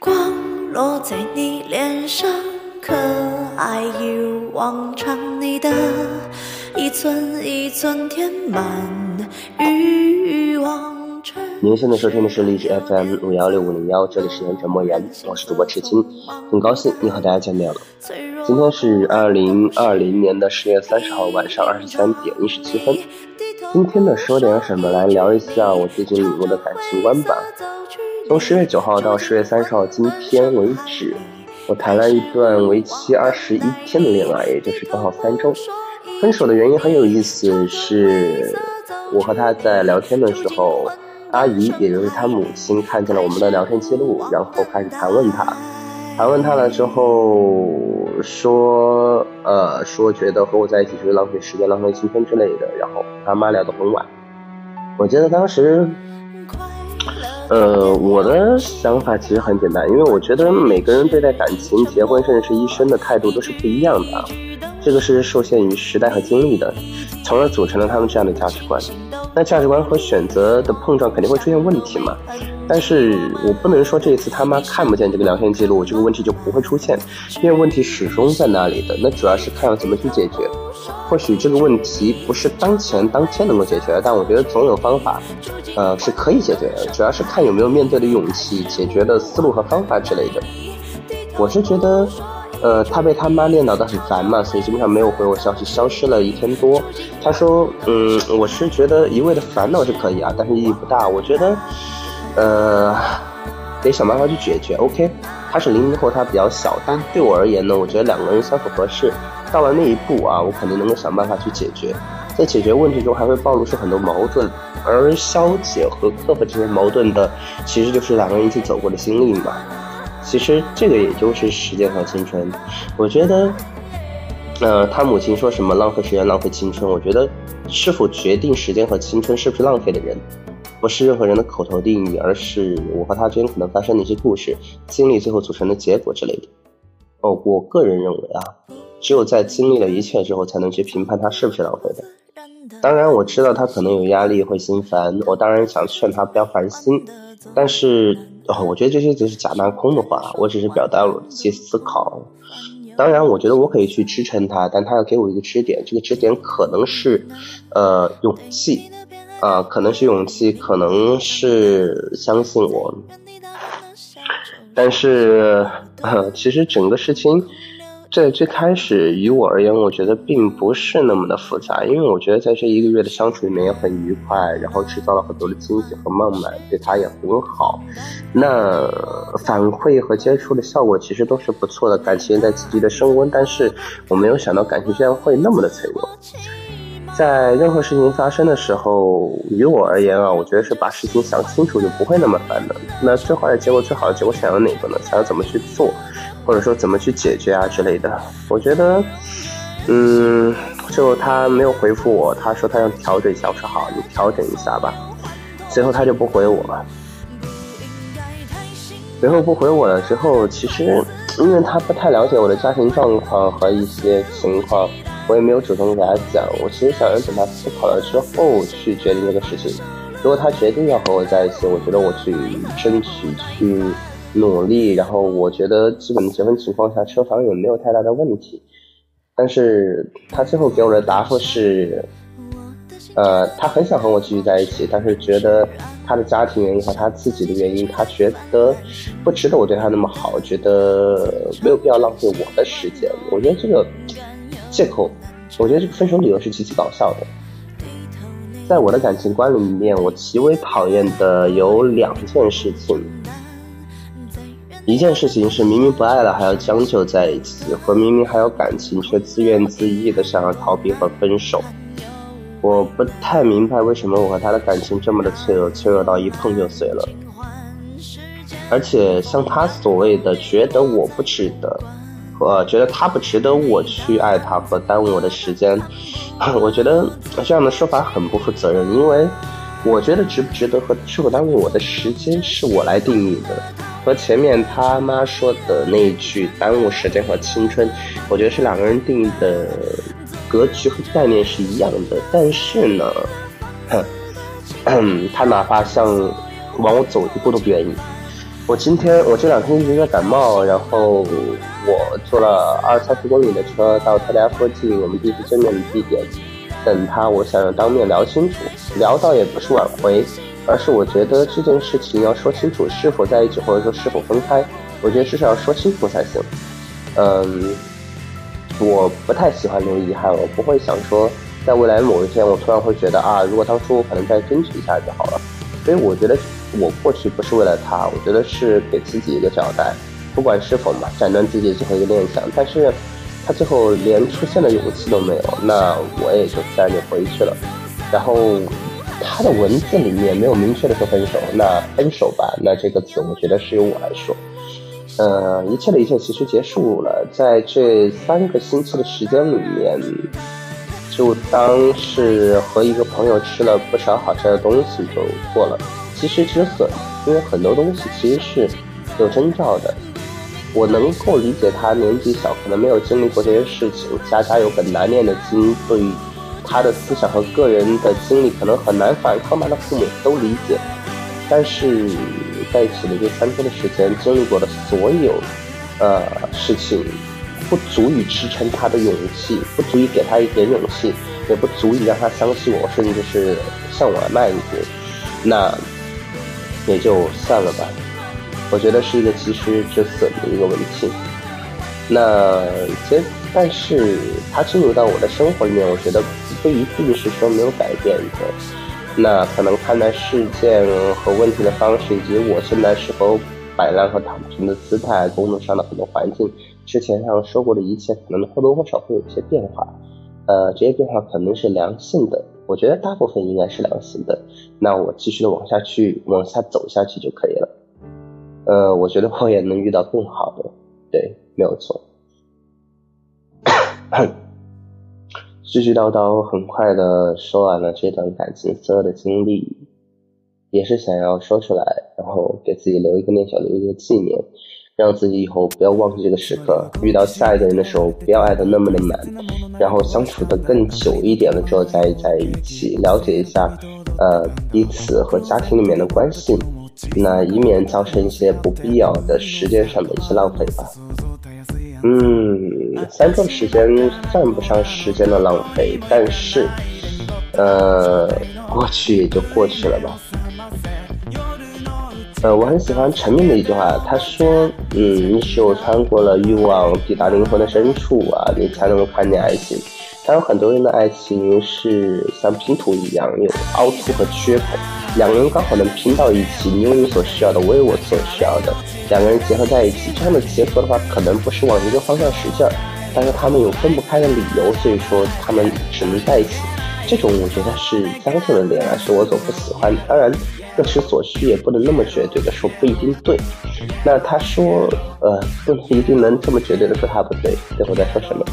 光落在你脸上，可爱一如往常，你的一寸一寸填满欲望。您现在收听的是荔枝 FM 五幺六五零幺，这里是言者莫言，我是主播赤青，很高兴又和大家见面了。今天是二零二零年的十月三十号晚上二十三点一十七分。今天呢，说点什么来聊一下我最近领悟的感情观吧。从十月九号到十月三十号今天为止，我谈了一段为期二十一天的恋爱，也就是刚好三周。分手的原因很有意思，是我和他在聊天的时候。阿姨，也就是他母亲，看见了我们的聊天记录，然后开始盘问他。盘问他了之后，说，呃，说觉得和我在一起就是浪费时间、浪费青春之类的。然后他妈聊得很晚。我记得当时，呃，我的想法其实很简单，因为我觉得每个人对待感情、结婚甚至是一生的态度都是不一样的。这个是受限于时代和经历的，从而组成了他们这样的价值观。那价值观和选择的碰撞肯定会出现问题嘛？但是我不能说这一次他妈看不见这个聊天记录，这个问题就不会出现，因为问题始终在那里的。那主要是看要怎么去解决。或许这个问题不是当前当天能够解决，但我觉得总有方法，呃，是可以解决的。主要是看有没有面对的勇气、解决的思路和方法之类的。我是觉得。呃，他被他妈念叨的很烦嘛，所以基本上没有回我消息，消失了一天多。他说，嗯，我是觉得一味的烦恼是可以啊，但是意义不大。我觉得，呃，得想办法去解决。OK，他是零零后，他比较小，但对我而言呢，我觉得两个人相处合适，到了那一步啊，我肯定能够想办法去解决。在解决问题中，还会暴露出很多矛盾，而消解和克服这些矛盾的，其实就是两个人一起走过的经历嘛。其实这个也就是时间和青春，我觉得，呃，他母亲说什么浪费时间、浪费青春，我觉得是否决定时间和青春是不是浪费的人，不是任何人的口头定义，而是我和他之间可能发生的一些故事、经历最后组成的结果之类的。哦，我个人认为啊，只有在经历了一切之后，才能去评判他是不是浪费的。当然，我知道他可能有压力，会心烦，我当然想劝他不要烦心，但是。哦，我觉得这些只是假大空的话，我只是表达我的一些思考。当然，我觉得我可以去支撑他，但他要给我一个支点，这个支点可能是，呃，勇气，啊，可能是勇气，可能是相信我。但是，其实整个事情。在最开始，于我而言，我觉得并不是那么的复杂，因为我觉得在这一个月的相处里面也很愉快，然后制造了很多的惊喜和浪漫，对他也很好。那反馈和接触的效果其实都是不错的，感情在积极的升温。但是我没有想到感情居然会那么的脆弱。在任何事情发生的时候，于我而言啊，我觉得是把事情想清楚就不会那么烦的。那最坏的结果，最好的结果想要哪个呢？想要怎么去做？或者说怎么去解决啊之类的，我觉得，嗯，就他没有回复我，他说他要调整一下，我说好，你调整一下吧。随后他就不回我了。随后不回我了之后，其实因为他不太了解我的家庭状况和一些情况，我也没有主动给他讲。我其实想要等他思考了之后去决定这个事情。如果他决定要和我在一起，我觉得我去争取去。努力，然后我觉得基本的结婚情况下，车房也没有太大的问题。但是他最后给我的答复是，呃，他很想和我继续在一起，但是觉得他的家庭原因和他自己的原因，他觉得不值得我对他那么好，觉得没有必要浪费我的时间。我觉得这个借口，我觉得这个分手理由是极其搞笑的。在我的感情观里面，我极为讨厌的有两件事情。一件事情是明明不爱了还要将就在一起，和明明还有感情却自怨自艾的想要逃避和分手。我不太明白为什么我和他的感情这么的脆弱，脆弱到一碰就碎了。而且像他所谓的觉得我不值得，呃，觉得他不值得我去爱他和耽误我的时间，我觉得这样的说法很不负责任，因为我觉得值不值得和是否耽误我的时间是我来定义的。和前面他妈说的那一句“耽误时间和青春”，我觉得是两个人定义的格局和概念是一样的。但是呢，他哪怕像往我走一步都不愿意。我今天我这两天一直在感冒，然后我坐了二三十公里的车到他家附近，我们第一次见面的地点等他。我想要当面聊清楚，聊到也不是挽回，而是我觉得这件事情要说清楚，是否在一起或者说是否分开，我觉得至少要说清楚才行。嗯，我不太喜欢留遗憾，我不会想说在未来某一天我突然会觉得啊，如果当初我可能再争取一下就好了。所以我觉得。我过去不是为了他，我觉得是给自己一个交代，不管是否嘛，斩断自己最后一个念想。但是，他最后连出现的勇气都没有，那我也就自然就回去了。然后，他的文字里面没有明确的说分手，那分手吧，那这个词我觉得是由我来说。呃，一切的一切其实结束了，在这三个星期的时间里面，就当是和一个朋友吃了不少好吃的东西就过了。及时止损，因为很多东西其实是有征兆的。我能够理解他年纪小，可能没有经历过这些事情，家家有本难念的经，对于他的思想和个人的经历可能很难反抗吧。的父母都理解，但是在一起的这三天的时间，经历过的所有呃事情，不足以支撑他的勇气，不足以给他一点勇气，也不足以让他相信我，甚至是向我迈一步。那。也就算了吧，我觉得是一个及时止损的一个问题。那其实，但是他进入到我的生活里面，我觉得不一定是说没有改变的。那可能看待事件和问题的方式，以及我现在是否摆烂和躺平的姿态，工作上的很多环境，之前上说过的一切，可能或多或少会有一些变化。呃，这些变化可能是良性的。我觉得大部分应该是良性的，那我继续的往下去，往下走下去就可以了。呃，我觉得我也能遇到更好的，对，没有错。絮絮叨叨，很快的说完了这段感情所有的经历，也是想要说出来，然后给自己留一个念想，留一个纪念。让自己以后不要忘记这个时刻，遇到下一个人的时候不要爱的那么的满，然后相处的更久一点了之后再在一起了解一下，呃彼此和家庭里面的关系，那以免造成一些不必要的时间上的一些浪费吧。嗯，三周时间算不上时间的浪费，但是，呃，过去也就过去了吧。呃，我很喜欢陈明的一句话，他说：“嗯，你只有穿过了欲望，抵达灵魂的深处啊，你才能够看见爱情。当然，很多人的爱情是像拼图一样，有凹凸和缺口，两个人刚好能拼到一起，你有你所需要的，我有我所需要的，两个人结合在一起，这样的结合的话，可能不是往一个方向使劲儿，但是他们有分不开的理由，所以说他们只能在一起。这种我觉得是僵硬的恋爱，是我所不喜欢。当然。”各取所需也不能那么绝对的说不一定对，那他说呃不一定能这么绝对的说他不对，最后在说什么？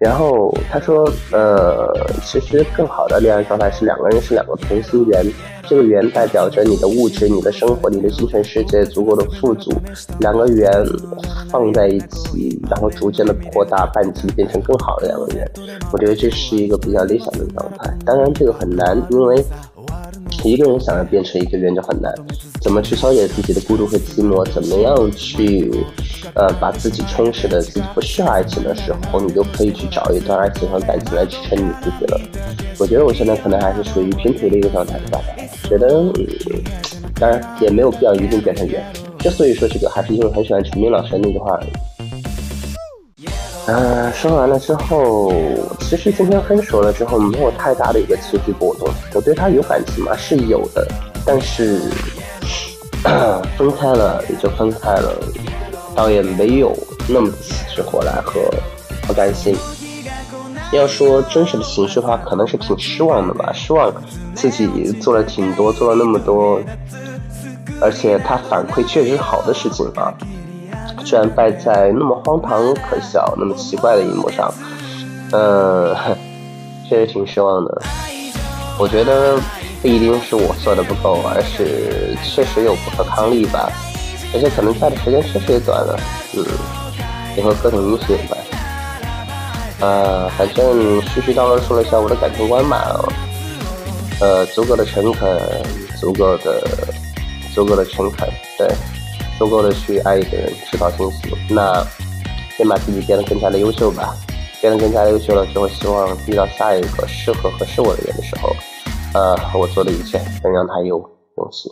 然后他说呃其实更好的恋爱状态是两个人是两个同心圆，这个圆代表着你的物质、你的生活、你的精神世界足够的富足，两个圆放在一起，然后逐渐的扩大半径变成更好的两个圆，我觉得这是一个比较理想的状态。当然这个很难，因为。一个人想要变成一个人就很难，怎么去消解自己的孤独和寂寞？怎么样去，呃，把自己充实的自己不需要爱情的时候，你就可以去找一段爱情和感情来支撑你自己了。我觉得我现在可能还是属于拼图的一个状态吧，觉得，嗯，当然也没有必要一定变成圆。之所以说这个，还是因为很喜欢陈明老师的那句话。呃，说完了之后，其实今天分手了之后，没有太大的一个情绪波动。我对他有感情吗？是有的，但是分开了也就分开了，倒也没有那么死去活来和不甘心。要说真实的情绪的话，可能是挺失望的吧，失望自己做了挺多，做了那么多，而且他反馈确实好的事情啊。居然败在那么荒唐、可笑、那么奇怪的一幕上，嗯，确实挺失望的。我觉得不一定是我做的不够，而是确实有不可抗力吧。而且可能在的时间确实也短了，嗯，也和各种因素有关。呃，反正絮絮叨叨说了一下我的感情观吧，呃，足够的诚恳，足够的，足够的诚恳，对。足够的去爱一个人，制造幸福。那先把自己变得更加的优秀吧，变得更加的优秀了之后，希望遇到下一个适合合适我的人的时候，呃，我做的一切能让他有勇气。